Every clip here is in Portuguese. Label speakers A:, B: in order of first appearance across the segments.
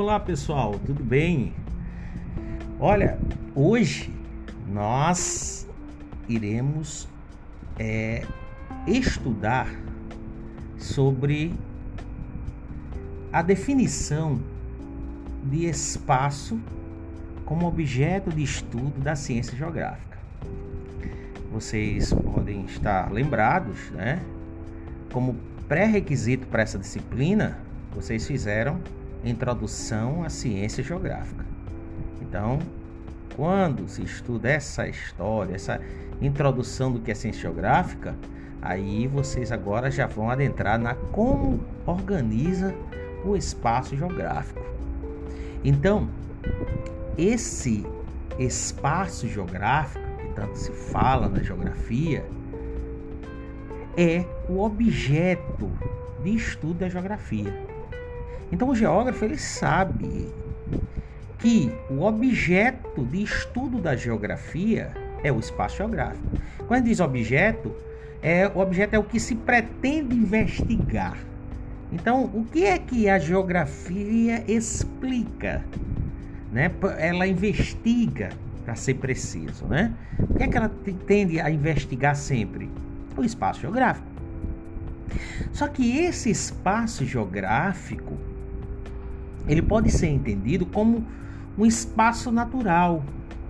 A: Olá pessoal, tudo bem? Olha, hoje nós iremos é, estudar sobre a definição de espaço como objeto de estudo da ciência geográfica. Vocês podem estar lembrados, né? Como pré-requisito para essa disciplina, vocês fizeram Introdução à Ciência Geográfica. Então, quando se estuda essa história, essa introdução do que é ciência geográfica, aí vocês agora já vão adentrar na como organiza o espaço geográfico. Então, esse espaço geográfico, que tanto se fala na geografia, é o objeto de estudo da geografia. Então o geógrafo ele sabe que o objeto de estudo da geografia é o espaço geográfico. Quando diz objeto, é o objeto é o que se pretende investigar. Então, o que é que a geografia explica? Né? Ela investiga, para ser preciso, né? O que é que ela tende a investigar sempre? O espaço geográfico. Só que esse espaço geográfico ele pode ser entendido como um espaço natural,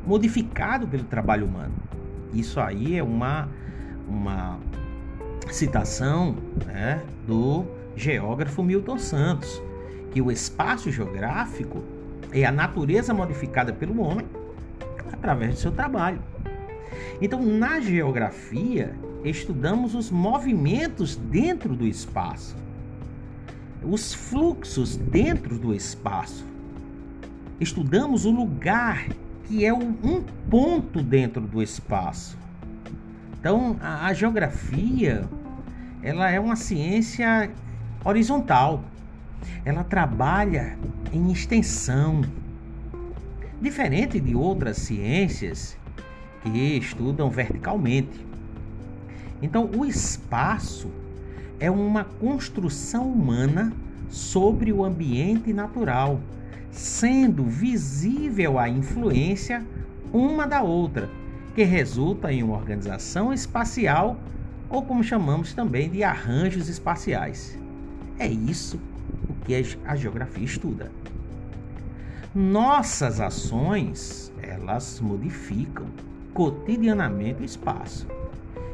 A: modificado pelo trabalho humano. Isso aí é uma, uma citação né, do geógrafo Milton Santos, que o espaço geográfico é a natureza modificada pelo homem através do seu trabalho. Então, na geografia, estudamos os movimentos dentro do espaço os fluxos dentro do espaço. Estudamos o lugar que é um ponto dentro do espaço. Então, a, a geografia, ela é uma ciência horizontal. Ela trabalha em extensão. Diferente de outras ciências que estudam verticalmente. Então, o espaço é uma construção humana sobre o ambiente natural, sendo visível a influência uma da outra, que resulta em uma organização espacial ou como chamamos também de arranjos espaciais. É isso o que a geografia estuda. Nossas ações, elas modificam cotidianamente o espaço.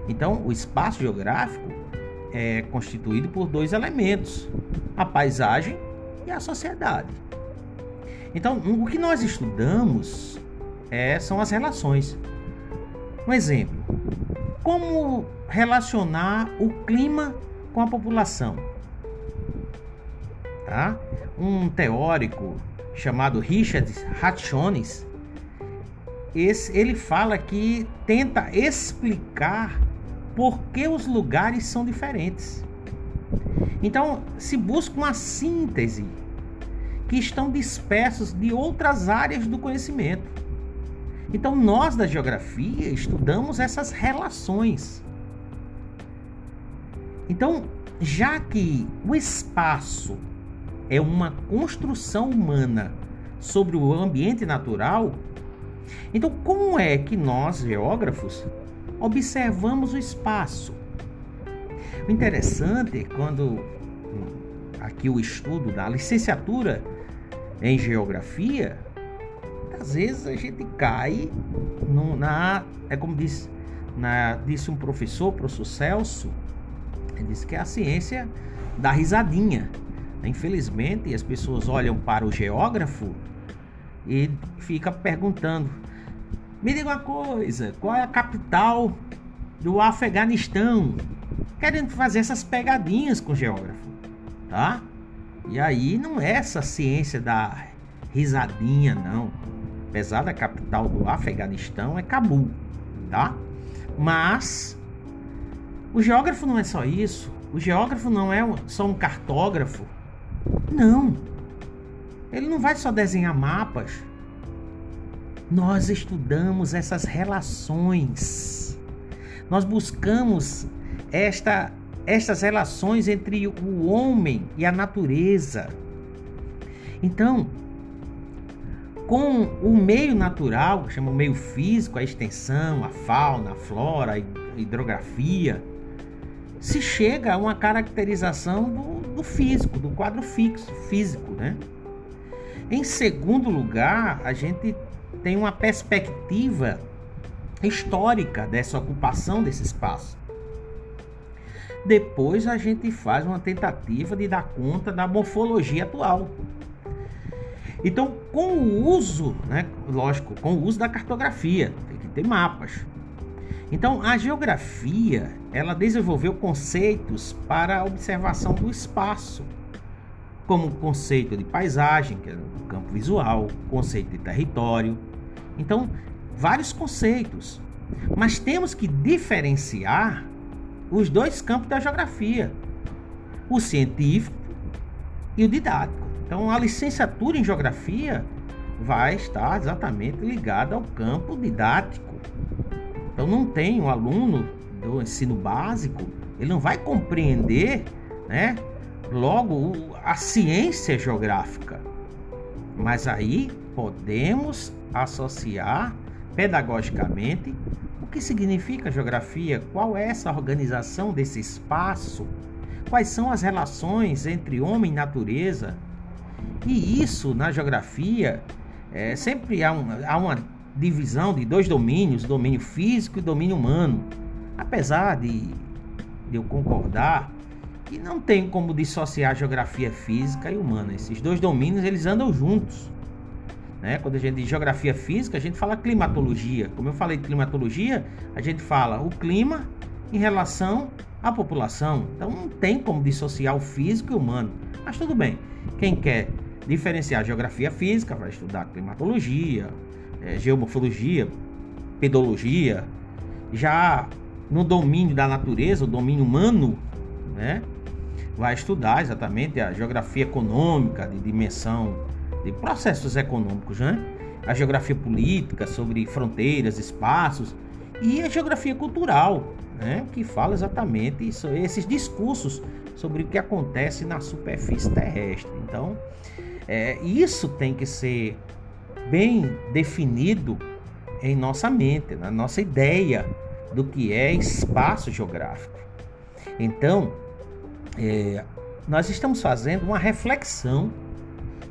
A: Então, o espaço geográfico é constituído por dois elementos: a paisagem e a sociedade. Então, o que nós estudamos é, são as relações. Um exemplo: como relacionar o clima com a população? Tá? Um teórico chamado Richard Ratchonis, esse, ele fala que tenta explicar por que os lugares são diferentes. Então, se busca uma síntese que estão dispersos de outras áreas do conhecimento. Então, nós da geografia estudamos essas relações. Então, já que o espaço é uma construção humana sobre o ambiente natural, então como é que nós, geógrafos, observamos o espaço. O interessante é quando aqui o estudo da licenciatura em geografia, às vezes a gente cai no, na. É como disse, na, disse um professor, professor Celso, ele disse que é a ciência da risadinha. Infelizmente, as pessoas olham para o geógrafo e fica perguntando: me diga uma coisa, qual é a capital do Afeganistão? Querendo fazer essas pegadinhas com o geógrafo, tá? E aí não é essa ciência da risadinha, não. Apesar da capital do Afeganistão é Cabul, tá? Mas o geógrafo não é só isso. O geógrafo não é só um cartógrafo. Não. Ele não vai só desenhar mapas nós estudamos essas relações. Nós buscamos esta, estas relações entre o homem e a natureza. Então, com o meio natural, que chama o meio físico, a extensão, a fauna, a flora, a hidrografia, se chega a uma caracterização do, do físico, do quadro fixo, físico, né? Em segundo lugar, a gente tem uma perspectiva histórica dessa ocupação desse espaço. Depois a gente faz uma tentativa de dar conta da morfologia atual. Então, com o uso, né, lógico, com o uso da cartografia, tem que ter mapas. Então, a geografia, ela desenvolveu conceitos para a observação do espaço, como o conceito de paisagem, que é o campo visual, conceito de território. Então, vários conceitos. Mas temos que diferenciar os dois campos da geografia: o científico e o didático. Então, a licenciatura em geografia vai estar exatamente ligada ao campo didático. Então, não tem um aluno do ensino básico, ele não vai compreender, né, logo a ciência geográfica. Mas aí podemos associar pedagogicamente o que significa geografia, qual é essa organização desse espaço, quais são as relações entre homem e natureza, e isso na geografia é, sempre há, um, há uma divisão de dois domínios, domínio físico e domínio humano. Apesar de, de eu concordar que não tem como dissociar geografia física e humana. Esses dois domínios eles andam juntos. Né? Quando a gente diz geografia física, a gente fala climatologia. Como eu falei de climatologia, a gente fala o clima em relação à população. Então não tem como dissociar o físico e o humano. Mas tudo bem. Quem quer diferenciar geografia física, vai estudar climatologia, é, geomorfologia, pedologia. Já no domínio da natureza, o domínio humano, né, vai estudar exatamente a geografia econômica de dimensão de processos econômicos, né? A geografia política sobre fronteiras, espaços e a geografia cultural, né, que fala exatamente isso, esses discursos sobre o que acontece na superfície terrestre. Então, é, isso tem que ser bem definido em nossa mente, na nossa ideia do que é espaço geográfico. Então, é, nós estamos fazendo uma reflexão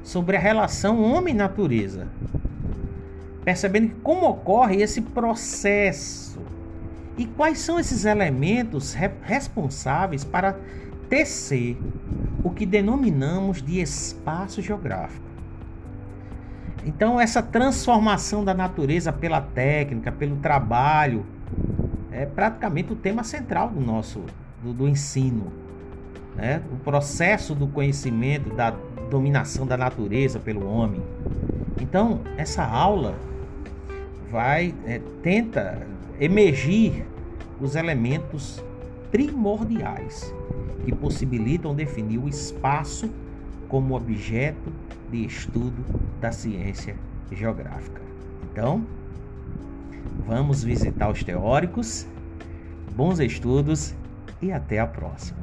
A: sobre a relação homem-natureza, percebendo como ocorre esse processo e quais são esses elementos responsáveis para tecer o que denominamos de espaço geográfico. Então, essa transformação da natureza pela técnica, pelo trabalho, é praticamente o tema central do nosso do, do ensino. Né? O processo do conhecimento, da dominação da natureza pelo homem. Então, essa aula vai é, tenta emergir os elementos primordiais que possibilitam definir o espaço como objeto de estudo da ciência geográfica. Então, vamos visitar os teóricos, bons estudos e até a próxima.